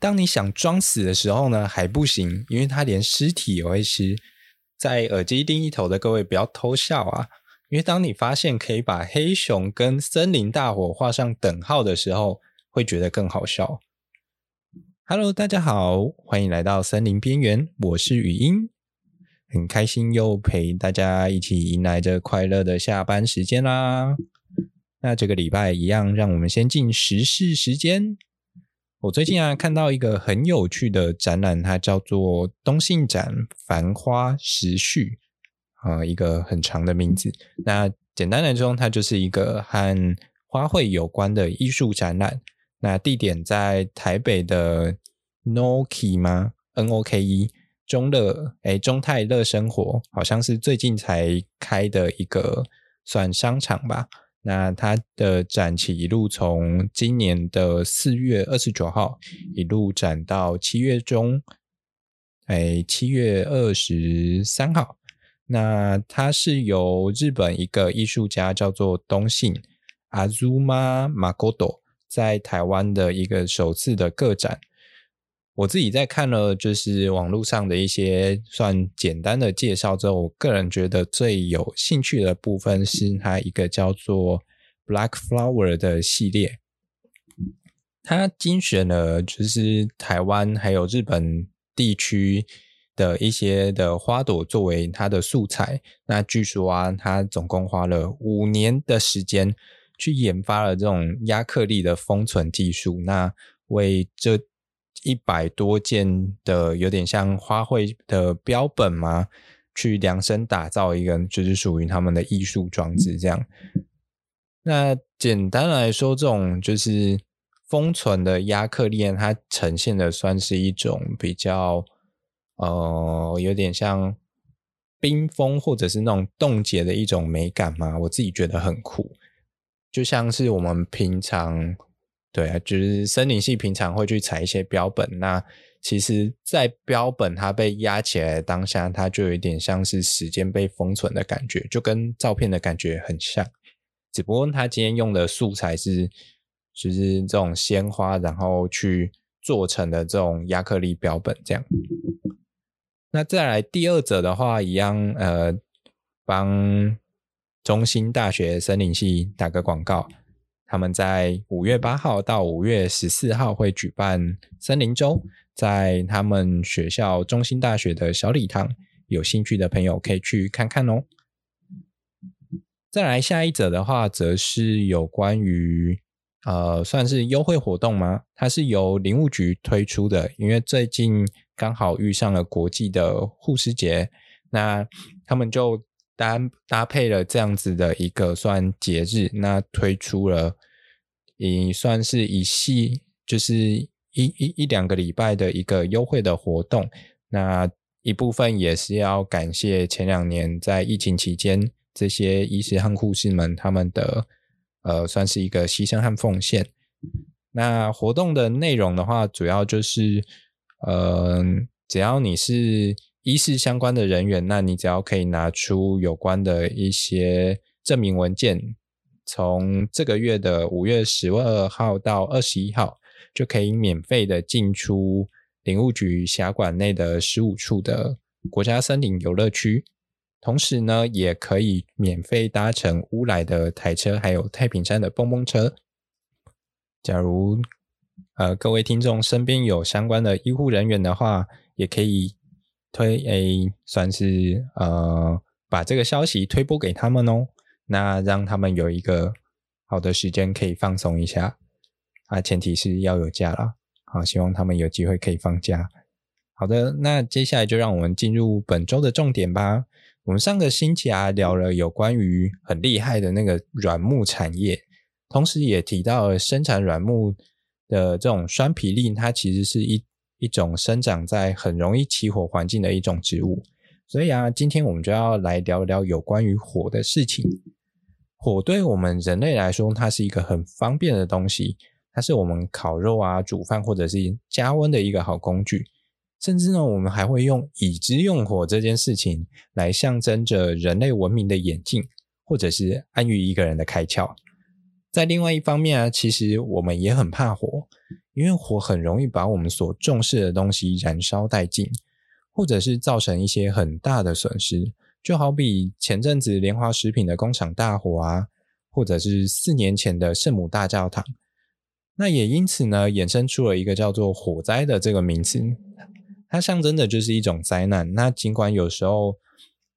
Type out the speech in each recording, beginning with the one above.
当你想装死的时候呢，还不行，因为它连尸体也会吃。在耳机另一头的各位不要偷笑啊！因为当你发现可以把黑熊跟森林大火画上等号的时候，会觉得更好笑。Hello，大家好，欢迎来到森林边缘，我是语音，很开心又陪大家一起迎来这快乐的下班时间啦。那这个礼拜一样，让我们先进时事时间。我最近啊看到一个很有趣的展览，它叫做东信展繁花时序啊，一个很长的名字。那简单来说，它就是一个和花卉有关的艺术展览。那地点在台北的 NOKI 吗？N O K E 中乐诶中泰乐生活，好像是最近才开的一个算商场吧。那它的展期一路从今年的四月二十九号一路展到七月中，哎，七月二十三号。那它是由日本一个艺术家叫做东信阿祖玛马戈多在台湾的一个首次的个展。我自己在看了就是网络上的一些算简单的介绍之后，我个人觉得最有兴趣的部分是它一个叫做 Black Flower 的系列。它精选了就是台湾还有日本地区的一些的花朵作为它的素材。那据说啊，它总共花了五年的时间去研发了这种压克力的封存技术。那为这一百多件的有点像花卉的标本嘛，去量身打造一个就是属于他们的艺术装置这样。那简单来说，这种就是封存的亚克力，它呈现的算是一种比较呃有点像冰封或者是那种冻结的一种美感嘛，我自己觉得很酷，就像是我们平常。对啊，就是森林系平常会去采一些标本，那其实，在标本它被压起来的当下，它就有点像是时间被封存的感觉，就跟照片的感觉很像。只不过它今天用的素材是，就是这种鲜花，然后去做成的这种亚克力标本这样。那再来第二者的话，一样，呃，帮中心大学森林系打个广告。他们在五月八号到五月十四号会举办森林周，在他们学校中心大学的小礼堂，有兴趣的朋友可以去看看哦。再来下一则的话，则是有关于呃，算是优惠活动吗？它是由林务局推出的，因为最近刚好遇上了国际的护士节，那他们就。搭搭配了这样子的一个算节日，那推出了也算是一系，就是一一一两个礼拜的一个优惠的活动。那一部分也是要感谢前两年在疫情期间这些医师和护士们他们的呃，算是一个牺牲和奉献。那活动的内容的话，主要就是呃，只要你是。医事相关的人员，那你只要可以拿出有关的一些证明文件，从这个月的五月十二号到二十一号，就可以免费的进出林务局辖管内的十五处的国家森林游乐区，同时呢，也可以免费搭乘乌来的台车，还有太平山的蹦蹦车。假如呃各位听众身边有相关的医护人员的话，也可以。推 A 算是呃把这个消息推播给他们哦，那让他们有一个好的时间可以放松一下啊，前提是要有假啦。好，希望他们有机会可以放假。好的，那接下来就让我们进入本周的重点吧。我们上个星期啊聊了有关于很厉害的那个软木产业，同时也提到了生产软木的这种栓皮櫟，它其实是一。一种生长在很容易起火环境的一种植物，所以啊，今天我们就要来聊聊有关于火的事情。火对我们人类来说，它是一个很方便的东西，它是我们烤肉啊、煮饭或者是加温的一个好工具。甚至呢，我们还会用已知用火这件事情来象征着人类文明的演进，或者是安于一个人的开窍。在另外一方面啊，其实我们也很怕火。因为火很容易把我们所重视的东西燃烧殆尽，或者是造成一些很大的损失。就好比前阵子联华食品的工厂大火啊，或者是四年前的圣母大教堂。那也因此呢，衍生出了一个叫做火灾的这个名词。它象征的就是一种灾难。那尽管有时候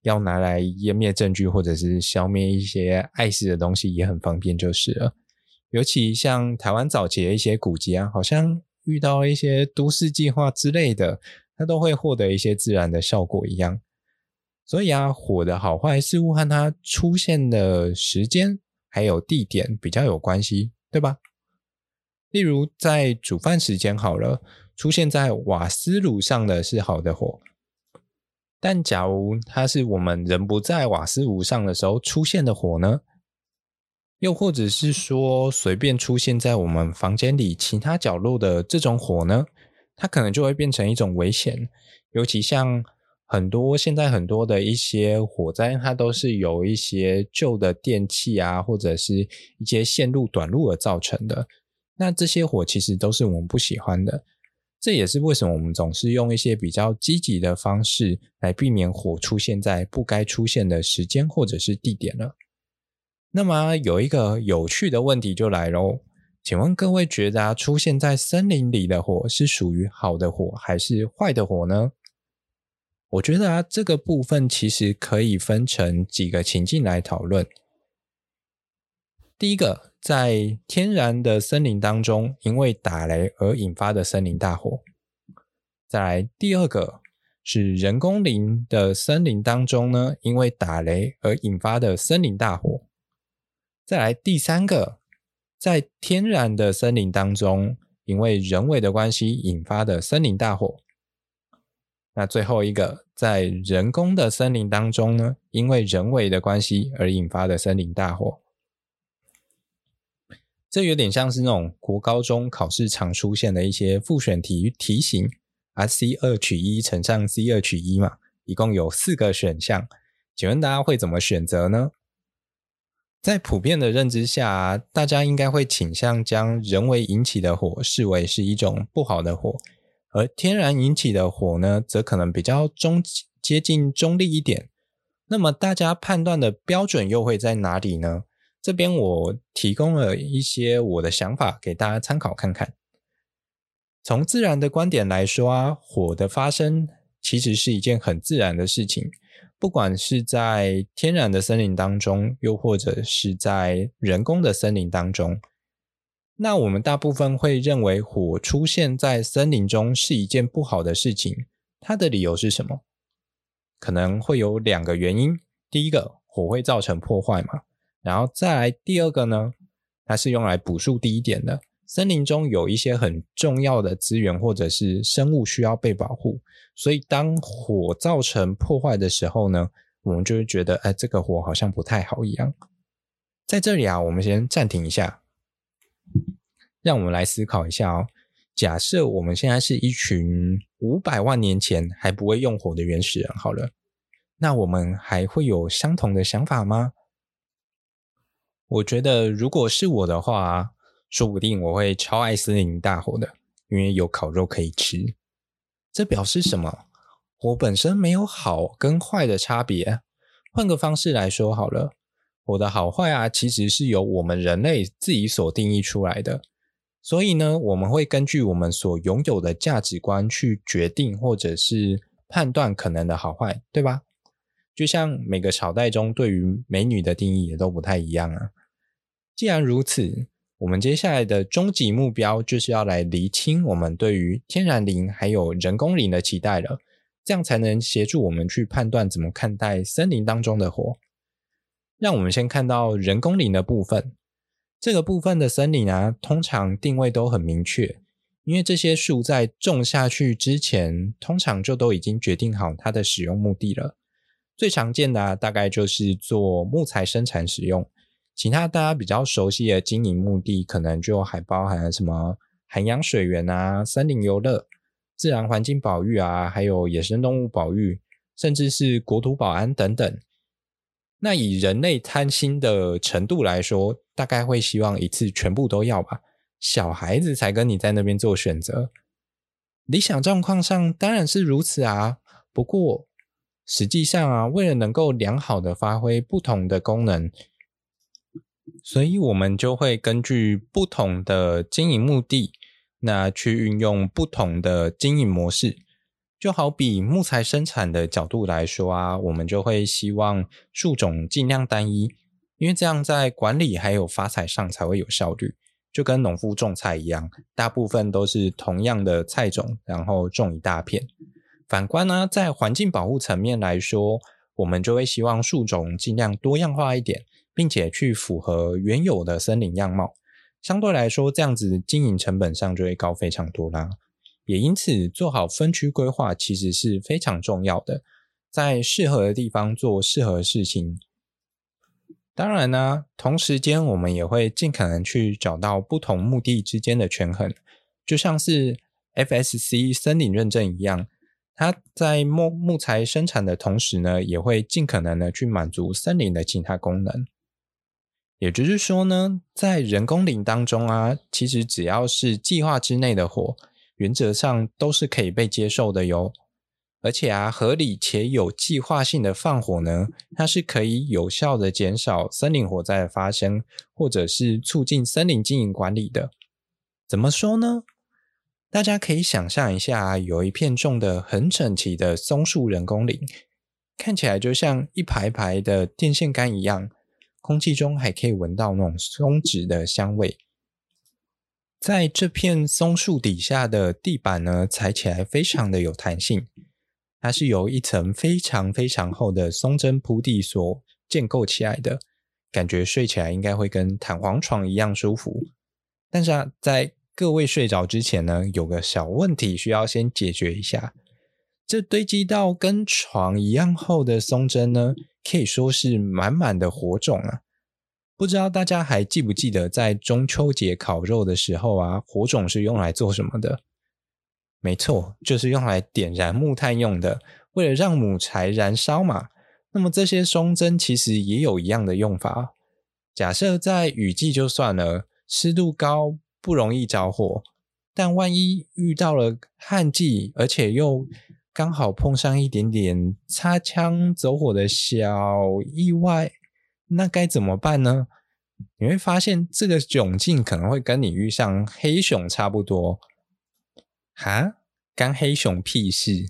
要拿来湮灭证据，或者是消灭一些碍事的东西，也很方便就是了。尤其像台湾早期的一些古迹啊，好像遇到一些都市计划之类的，它都会获得一些自然的效果一样。所以啊，火的好坏似乎和它出现的时间还有地点比较有关系，对吧？例如在煮饭时间好了。出现在瓦斯炉上的是好的火，但假如它是我们人不在瓦斯炉上的时候出现的火呢？又或者是说随便出现在我们房间里其他角落的这种火呢？它可能就会变成一种危险。尤其像很多现在很多的一些火灾，它都是有一些旧的电器啊，或者是一些线路短路而造成的。那这些火其实都是我们不喜欢的。这也是为什么我们总是用一些比较积极的方式来避免火出现在不该出现的时间或者是地点了。那么有一个有趣的问题就来喽，请问各位觉得出现在森林里的火是属于好的火还是坏的火呢？我觉得啊，这个部分其实可以分成几个情境来讨论。第一个。在天然的森林当中，因为打雷而引发的森林大火。再来，第二个是人工林的森林当中呢，因为打雷而引发的森林大火。再来，第三个，在天然的森林当中，因为人为的关系引发的森林大火。那最后一个，在人工的森林当中呢，因为人为的关系而引发的森林大火。这有点像是那种国高中考试常出现的一些复选题题型啊，C 二取一乘上 C 二取一嘛，一共有四个选项，请问大家会怎么选择呢？在普遍的认知下，大家应该会倾向将人为引起的火视为是一种不好的火，而天然引起的火呢，则可能比较中接近中立一点。那么大家判断的标准又会在哪里呢？这边我提供了一些我的想法给大家参考看看。从自然的观点来说啊，火的发生其实是一件很自然的事情，不管是在天然的森林当中，又或者是在人工的森林当中。那我们大部分会认为火出现在森林中是一件不好的事情，它的理由是什么？可能会有两个原因。第一个，火会造成破坏嘛。然后再来第二个呢，它是用来补树第一点的。森林中有一些很重要的资源或者是生物需要被保护，所以当火造成破坏的时候呢，我们就会觉得，哎，这个火好像不太好一样。在这里啊，我们先暂停一下，让我们来思考一下哦。假设我们现在是一群五百万年前还不会用火的原始人，好了，那我们还会有相同的想法吗？我觉得，如果是我的话，说不定我会超爱森林大火的，因为有烤肉可以吃。这表示什么？火本身没有好跟坏的差别。换个方式来说好了，火的好坏啊，其实是由我们人类自己所定义出来的。所以呢，我们会根据我们所拥有的价值观去决定，或者是判断可能的好坏，对吧？就像每个朝代中对于美女的定义也都不太一样啊。既然如此，我们接下来的终极目标就是要来厘清我们对于天然林还有人工林的期待了，这样才能协助我们去判断怎么看待森林当中的火。让我们先看到人工林的部分，这个部分的森林啊，通常定位都很明确，因为这些树在种下去之前，通常就都已经决定好它的使用目的了。最常见的啊，大概就是做木材生产使用。其他大家比较熟悉的经营目的，可能就还包含什么涵养水源啊、森林游乐、自然环境保育啊，还有野生动物保育，甚至是国土保安等等。那以人类贪心的程度来说，大概会希望一次全部都要吧。小孩子才跟你在那边做选择。理想状况上当然是如此啊，不过实际上啊，为了能够良好的发挥不同的功能，所以我们就会根据不同的经营目的，那去运用不同的经营模式。就好比木材生产的角度来说啊，我们就会希望树种尽量单一，因为这样在管理还有发财上才会有效率。就跟农夫种菜一样，大部分都是同样的菜种，然后种一大片。反观呢，在环境保护层面来说，我们就会希望树种尽量多样化一点，并且去符合原有的森林样貌。相对来说，这样子经营成本上就会高非常多啦。也因此，做好分区规划其实是非常重要的，在适合的地方做适合的事情。当然呢，同时间我们也会尽可能去找到不同目的之间的权衡，就像是 FSC 森林认证一样，它在木木材生产的同时呢，也会尽可能的去满足森林的其他功能。也就是说呢，在人工林当中啊，其实只要是计划之内的火，原则上都是可以被接受的哟。而且啊，合理且有计划性的放火呢，它是可以有效的减少森林火灾的发生，或者是促进森林经营管理的。怎么说呢？大家可以想象一下，有一片种的很整齐的松树人工林，看起来就像一排排的电线杆一样，空气中还可以闻到那种松脂的香味。在这片松树底下的地板呢，踩起来非常的有弹性。它是由一层非常非常厚的松针铺地所建构起来的，感觉睡起来应该会跟弹簧床一样舒服。但是啊，在各位睡着之前呢，有个小问题需要先解决一下。这堆积到跟床一样厚的松针呢，可以说是满满的火种啊！不知道大家还记不记得，在中秋节烤肉的时候啊，火种是用来做什么的？没错，就是用来点燃木炭用的。为了让木柴燃烧嘛，那么这些松针其实也有一样的用法。假设在雨季就算了，湿度高不容易着火，但万一遇到了旱季，而且又刚好碰上一点点擦枪走火的小意外，那该怎么办呢？你会发现这个窘境可能会跟你遇上黑熊差不多。哈，干黑熊屁事？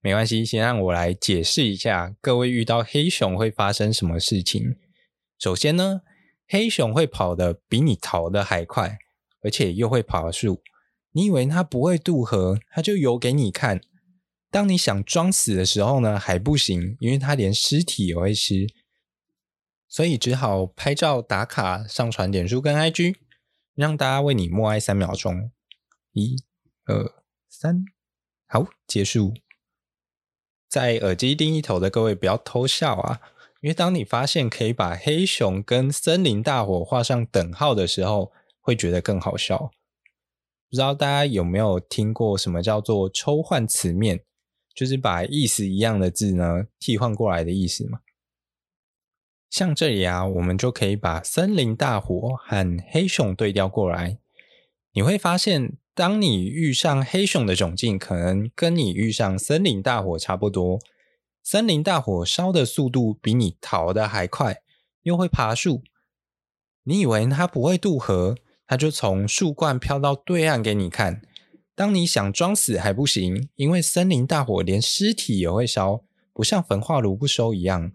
没关系，先让我来解释一下，各位遇到黑熊会发生什么事情。首先呢，黑熊会跑得比你逃得还快，而且又会爬树。你以为它不会渡河，它就游给你看。当你想装死的时候呢，还不行，因为它连尸体也会吃，所以只好拍照打卡，上传脸书跟 IG，让大家为你默哀三秒钟。一、二。三，好，结束。在耳机另一头的各位不要偷笑啊，因为当你发现可以把黑熊跟森林大火画上等号的时候，会觉得更好笑。不知道大家有没有听过什么叫做抽换词面，就是把意思一样的字呢，替换过来的意思嘛。像这里啊，我们就可以把森林大火和黑熊对调过来，你会发现。当你遇上黑熊的窘境，可能跟你遇上森林大火差不多。森林大火烧的速度比你逃的还快，又会爬树。你以为它不会渡河，它就从树冠飘到对岸给你看。当你想装死还不行，因为森林大火连尸体也会烧，不像焚化炉不收一样。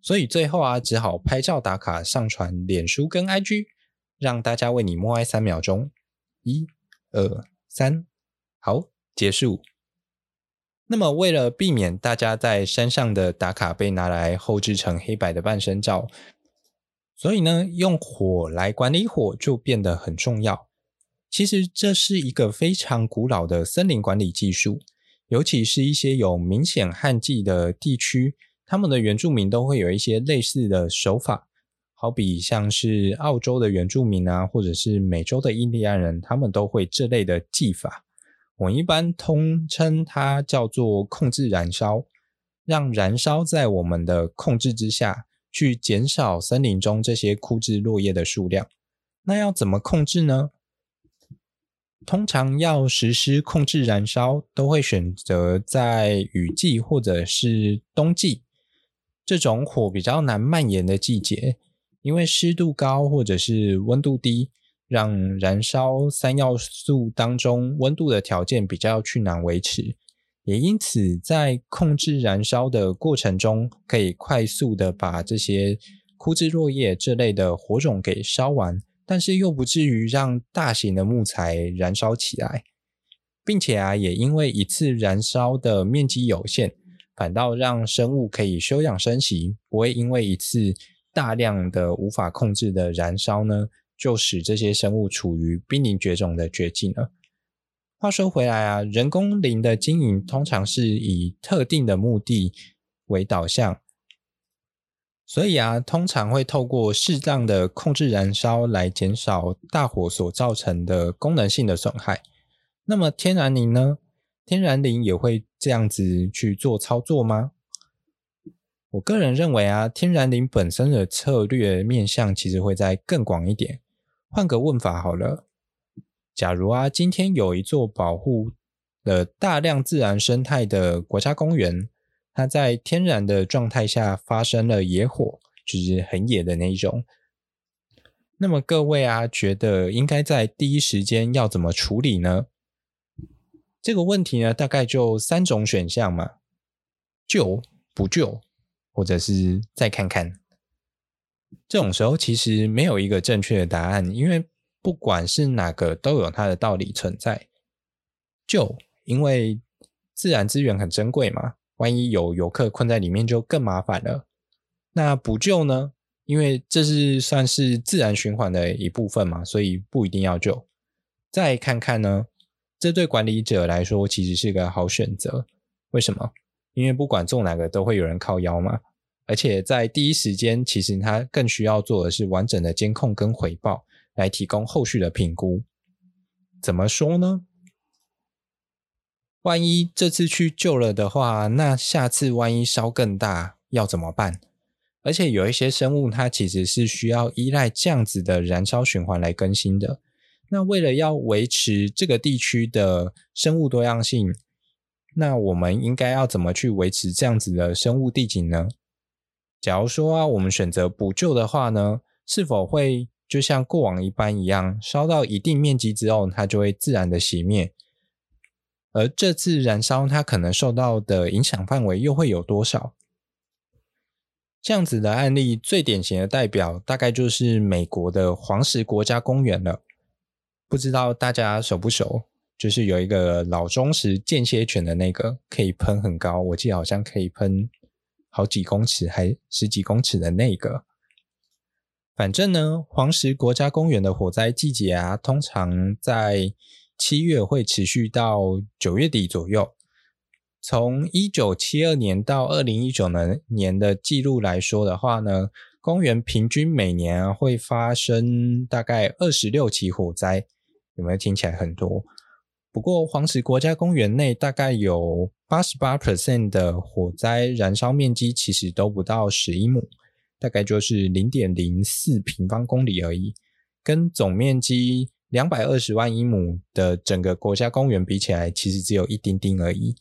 所以最后啊，只好拍照打卡，上传脸书跟 IG，让大家为你默哀三秒钟。一。二三，好，结束。那么，为了避免大家在山上的打卡被拿来后制成黑白的半身照，所以呢，用火来管理火就变得很重要。其实，这是一个非常古老的森林管理技术，尤其是一些有明显旱季的地区，他们的原住民都会有一些类似的手法。好比像是澳洲的原住民啊，或者是美洲的印第安人，他们都会这类的技法。我一般通称它叫做控制燃烧，让燃烧在我们的控制之下，去减少森林中这些枯枝落叶的数量。那要怎么控制呢？通常要实施控制燃烧，都会选择在雨季或者是冬季这种火比较难蔓延的季节，因为湿度高或者是温度低，让燃烧三要素当中温度的条件比较去难维持。也因此，在控制燃烧的过程中，可以快速的把这些枯枝落叶这类的火种给烧完，但是又不至于让大型的木材燃烧起来，并且啊，也因为一次燃烧的面积有限，反倒让生物可以休养生息，不会因为一次大量的无法控制的燃烧呢，就使这些生物处于濒临绝种的绝境了。话说回来啊，人工林的经营通常是以特定的目的为导向，所以啊，通常会透过适当的控制燃烧来减少大火所造成的功能性的损害。那么天然林呢？天然林也会这样子去做操作吗？我个人认为啊，天然林本身的策略面向其实会再更广一点。换个问法好了。假如啊，今天有一座保护了大量自然生态的国家公园，它在天然的状态下发生了野火，就是很野的那一种。那么各位啊，觉得应该在第一时间要怎么处理呢？这个问题呢，大概就三种选项嘛：救、不救，或者是再看看。这种时候其实没有一个正确的答案，因为。不管是哪个，都有它的道理存在。救，因为自然资源很珍贵嘛，万一有游客困在里面，就更麻烦了。那补救呢？因为这是算是自然循环的一部分嘛，所以不一定要救。再看看呢，这对管理者来说其实是个好选择。为什么？因为不管做哪个，都会有人靠腰嘛。而且在第一时间，其实他更需要做的是完整的监控跟回报。来提供后续的评估。怎么说呢？万一这次去救了的话，那下次万一烧更大要怎么办？而且有一些生物它其实是需要依赖这样子的燃烧循环来更新的。那为了要维持这个地区的生物多样性，那我们应该要怎么去维持这样子的生物地景呢？假如说啊，我们选择补救的话呢，是否会？就像过往一般一样，烧到一定面积之后，它就会自然的熄灭。而这次燃烧，它可能受到的影响范围又会有多少？这样子的案例最典型的代表，大概就是美国的黄石国家公园了。不知道大家熟不熟？就是有一个老钟石间歇泉的那个，可以喷很高，我记得好像可以喷好几公尺，还十几公尺的那个。反正呢，黄石国家公园的火灾季节啊，通常在七月会持续到九月底左右。从一九七二年到二零一九年的记录来说的话呢，公园平均每年会发生大概二十六起火灾，有没有听起来很多？不过黄石国家公园内大概有八十八 percent 的火灾燃烧面积其实都不到十一亩。大概就是零点零四平方公里而已，跟总面积两百二十万英亩的整个国家公园比起来，其实只有一丁丁而已。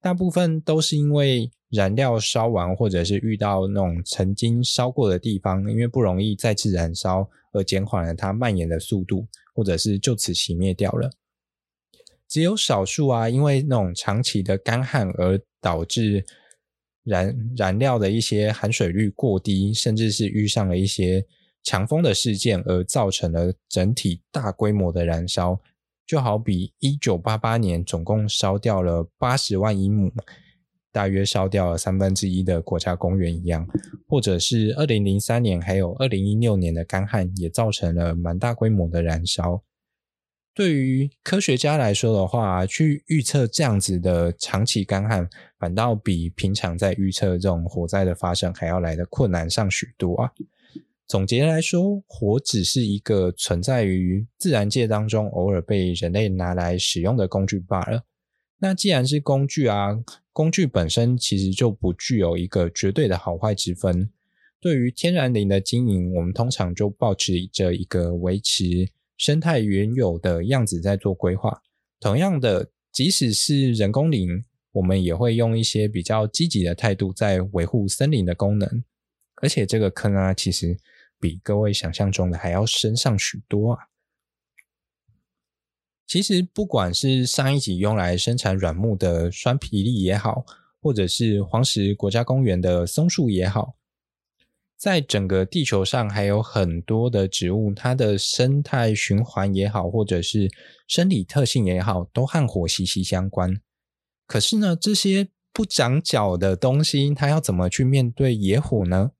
大部分都是因为燃料烧完，或者是遇到那种曾经烧过的地方，因为不容易再次燃烧，而减缓了它蔓延的速度，或者是就此熄灭掉了。只有少数啊，因为那种长期的干旱而导致。燃燃料的一些含水率过低，甚至是遇上了一些强风的事件，而造成了整体大规模的燃烧。就好比一九八八年总共烧掉了八十万英亩，大约烧掉了三分之一的国家公园一样，或者是二零零三年还有二零一六年的干旱，也造成了蛮大规模的燃烧。对于科学家来说的话，去预测这样子的长期干旱，反倒比平常在预测这种火灾的发生还要来得困难上许多啊。总结来说，火只是一个存在于自然界当中，偶尔被人类拿来使用的工具罢了。那既然是工具啊，工具本身其实就不具有一个绝对的好坏之分。对于天然林的经营，我们通常就保持着一个维持生态原有的样子在做规划。同样的，即使是人工林，我们也会用一些比较积极的态度在维护森林的功能。而且这个坑啊，其实比各位想象中的还要深上许多啊。其实，不管是上一集用来生产软木的酸皮粒也好，或者是黄石国家公园的松树也好，在整个地球上还有很多的植物，它的生态循环也好，或者是生理特性也好，都和火息息相关。可是呢，这些不长脚的东西，它要怎么去面对野火呢？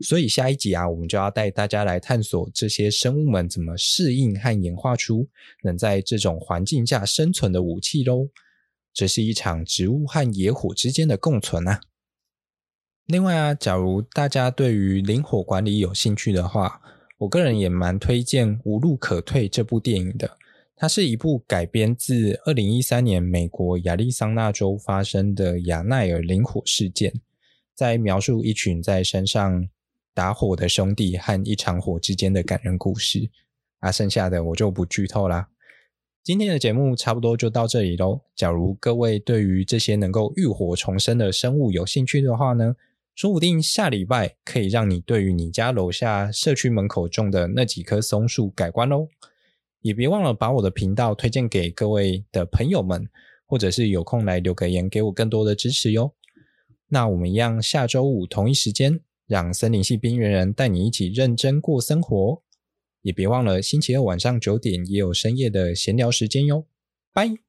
所以下一集啊，我们就要带大家来探索这些生物们怎么适应和演化出能在这种环境下生存的武器喽。这是一场植物和野火之间的共存啊。另外啊，假如大家对于林火管理有兴趣的话，我个人也蛮推荐《无路可退》这部电影的。它是一部改编自二零一三年美国亚利桑那州发生的亚奈尔林火事件，在描述一群在山上。打火的兄弟和一场火之间的感人故事，啊，剩下的我就不剧透啦。今天的节目差不多就到这里喽。假如各位对于这些能够浴火重生的生物有兴趣的话呢，说不定下礼拜可以让你对于你家楼下社区门口种的那几棵松树改观喽。也别忘了把我的频道推荐给各位的朋友们，或者是有空来留个言给我更多的支持哟。那我们一样，下周五同一时间。让森林系边缘人带你一起认真过生活，也别忘了星期二晚上九点也有深夜的闲聊时间哟，拜。